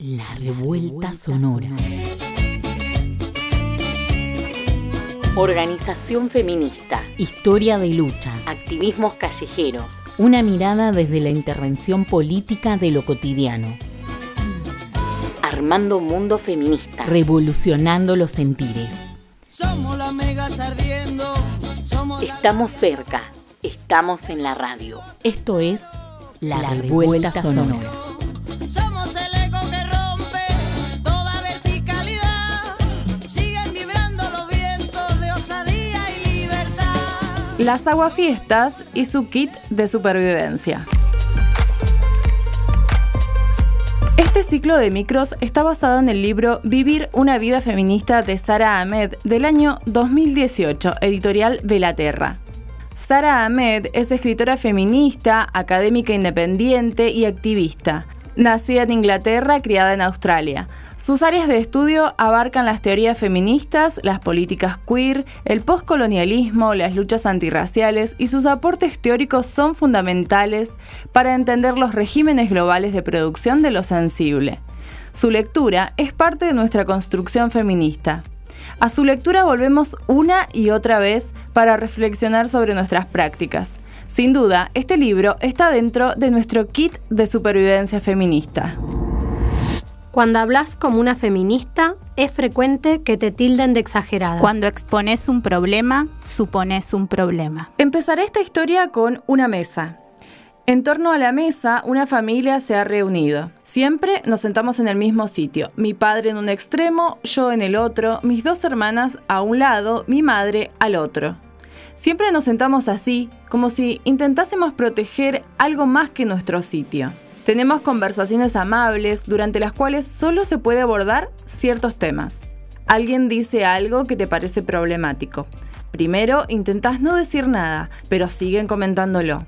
La revuelta sonora. Organización feminista. Historia de luchas. Activismos callejeros. Una mirada desde la intervención política de lo cotidiano. Armando mundo feminista. Revolucionando los sentires. Somos las megas ardiendo. Somos Estamos cerca. Estamos en la radio. Esto es La, revuelta, sonora. Las aguafiestas y su kit de supervivencia. Este ciclo de micros está basado en el libro Vivir una vida feminista de Sara Ahmed del año 2018, editorial Velaterra. Sara Ahmed es escritora feminista, académica independiente y activista. Nacida en Inglaterra, criada en Australia. Sus áreas de estudio abarcan las teorías feministas, las políticas queer, el postcolonialismo, las luchas antirraciales y sus aportes teóricos son fundamentales para entender los regímenes globales de producción de lo sensible. Su lectura es parte de nuestra construcción feminista. A su lectura volvemos una y otra vez para reflexionar sobre nuestras prácticas. Sin duda, este libro está dentro de nuestro kit de supervivencia feminista. Cuando hablas como una feminista, es frecuente que te tilden de exagerada. Cuando expones un problema, supones un problema. Empezaré esta historia con una mesa. En torno a la mesa, una familia se ha reunido. Siempre nos sentamos en el mismo sitio. Mi padre en un extremo, yo en el otro, mis dos hermanas a un lado, mi madre al otro. Siempre nos sentamos así, como si intentásemos proteger algo más que nuestro sitio. Tenemos conversaciones amables durante las cuales solo se puede abordar ciertos temas. Alguien dice algo que te parece problemático. Primero intentás no decir nada, pero siguen comentándolo.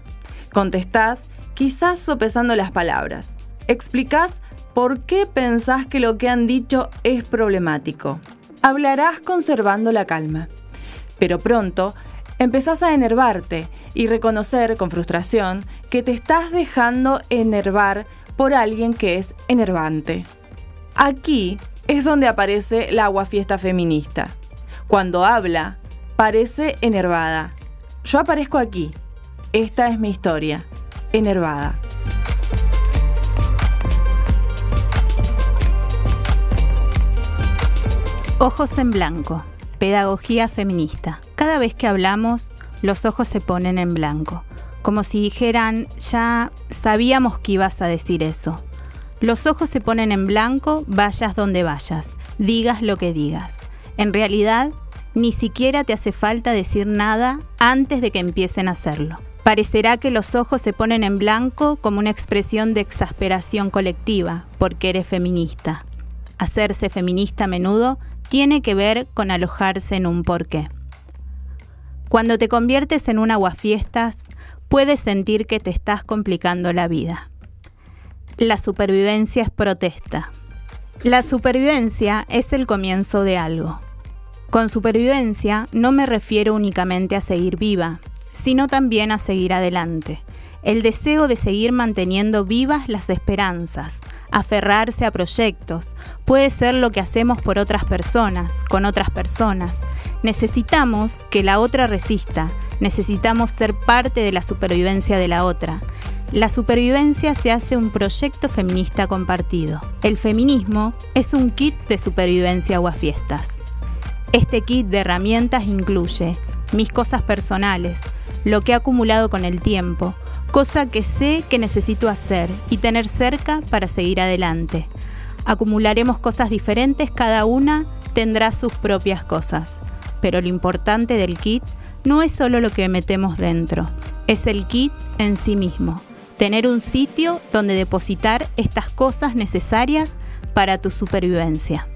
Contestás, quizás sopesando las palabras. Explicás por qué pensás que lo que han dicho es problemático. Hablarás conservando la calma. Pero pronto empezás a enervarte y reconocer con frustración que te estás dejando enervar por alguien que es enervante. Aquí es donde aparece la aguafiesta feminista. Cuando habla, parece enervada. Yo aparezco aquí. Esta es mi historia. Enervada. Ojos en blanco. Pedagogía feminista. Cada vez que hablamos, los ojos se ponen en blanco. Como si dijeran, ya sabíamos que ibas a decir eso. Los ojos se ponen en blanco, vayas donde vayas, digas lo que digas. En realidad, ni siquiera te hace falta decir nada antes de que empiecen a hacerlo. Parecerá que los ojos se ponen en blanco como una expresión de exasperación colectiva, porque eres feminista. Hacerse feminista a menudo tiene que ver con alojarse en un porqué. Cuando te conviertes en un aguafiestas, puedes sentir que te estás complicando la vida. La supervivencia es protesta. La supervivencia es el comienzo de algo. Con supervivencia no me refiero únicamente a seguir viva, sino también a seguir adelante. El deseo de seguir manteniendo vivas las esperanzas, aferrarse a proyectos, puede ser lo que hacemos por otras personas, con otras personas. Necesitamos que la otra resista, necesitamos ser parte de la supervivencia de la otra. La supervivencia se hace un proyecto feminista compartido. El feminismo es un kit de supervivencia aguafiestas. Este kit de herramientas incluye mis cosas personales, lo que he acumulado con el tiempo, cosa que sé que necesito hacer y tener cerca para seguir adelante. Acumularemos cosas diferentes, cada una tendrá sus propias cosas, pero lo importante del kit no es solo lo que metemos dentro, es el kit en sí mismo, tener un sitio donde depositar estas cosas necesarias para tu supervivencia.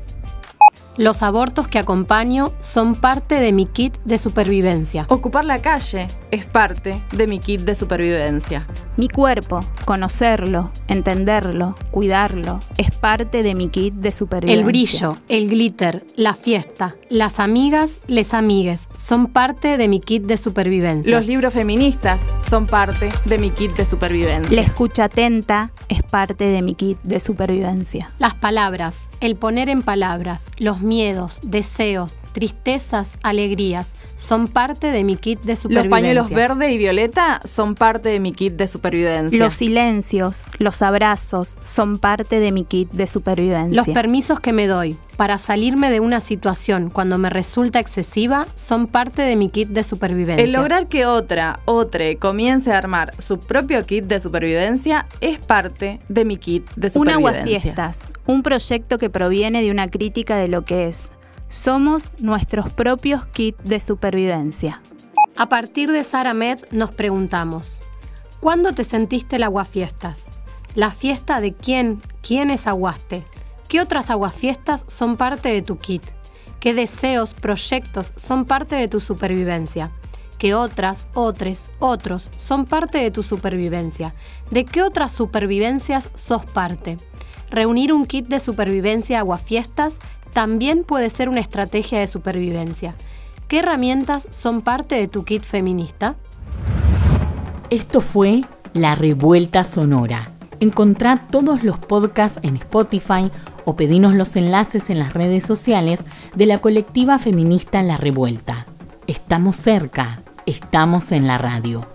Los abortos que acompaño son parte de mi kit de supervivencia. Ocupar la calle es parte de mi kit de supervivencia. Mi cuerpo, Conocerlo, entenderlo, cuidarlo, es parte de mi kit de supervivencia. El brillo, el glitter, la fiesta, las amigas, les amigues, son parte de mi kit de supervivencia. Los libros feministas son parte de mi kit de supervivencia. La escucha atenta es parte de mi kit de supervivencia. Las palabras, el poner en palabras, los miedos, deseos, tristezas, alegrías, son parte de mi kit de supervivencia. Los pañuelos verde y violeta son parte de mi kit de supervivencia. Los silencios, los abrazos, son parte de mi kit de supervivencia. Los permisos que me doy para salirme de una situación cuando me resulta excesiva son parte de mi kit de supervivencia. El lograr que otra, otre, comience a armar su propio kit de supervivencia es parte de mi kit de Un supervivencia. aguafiestas, un proyecto que proviene de una crítica de lo que es. Somos nuestros propios kits de supervivencia. A partir de Sara Med nos preguntamos, ¿cuándo te sentiste el aguafiestas? ¿La fiesta de quién? ¿Quién es aguaste? ¿Qué otras aguafiestas son parte de tu kit? ¿Qué deseos, proyectos son parte de tu supervivencia? ¿Qué otras, otros, otros son parte de tu supervivencia? ¿De qué otras supervivencias sos parte? Reunir un kit de supervivencia aguafiestas también puede ser una estrategia de supervivencia. ¿Qué herramientas son parte de tu kit feminista? Esto fue La Revuelta Sonora. Encontrá todos los podcasts en Spotify o pedinos los enlaces en las redes sociales de la colectiva feminista La Revuelta. Estamos cerca, estamos en la radio.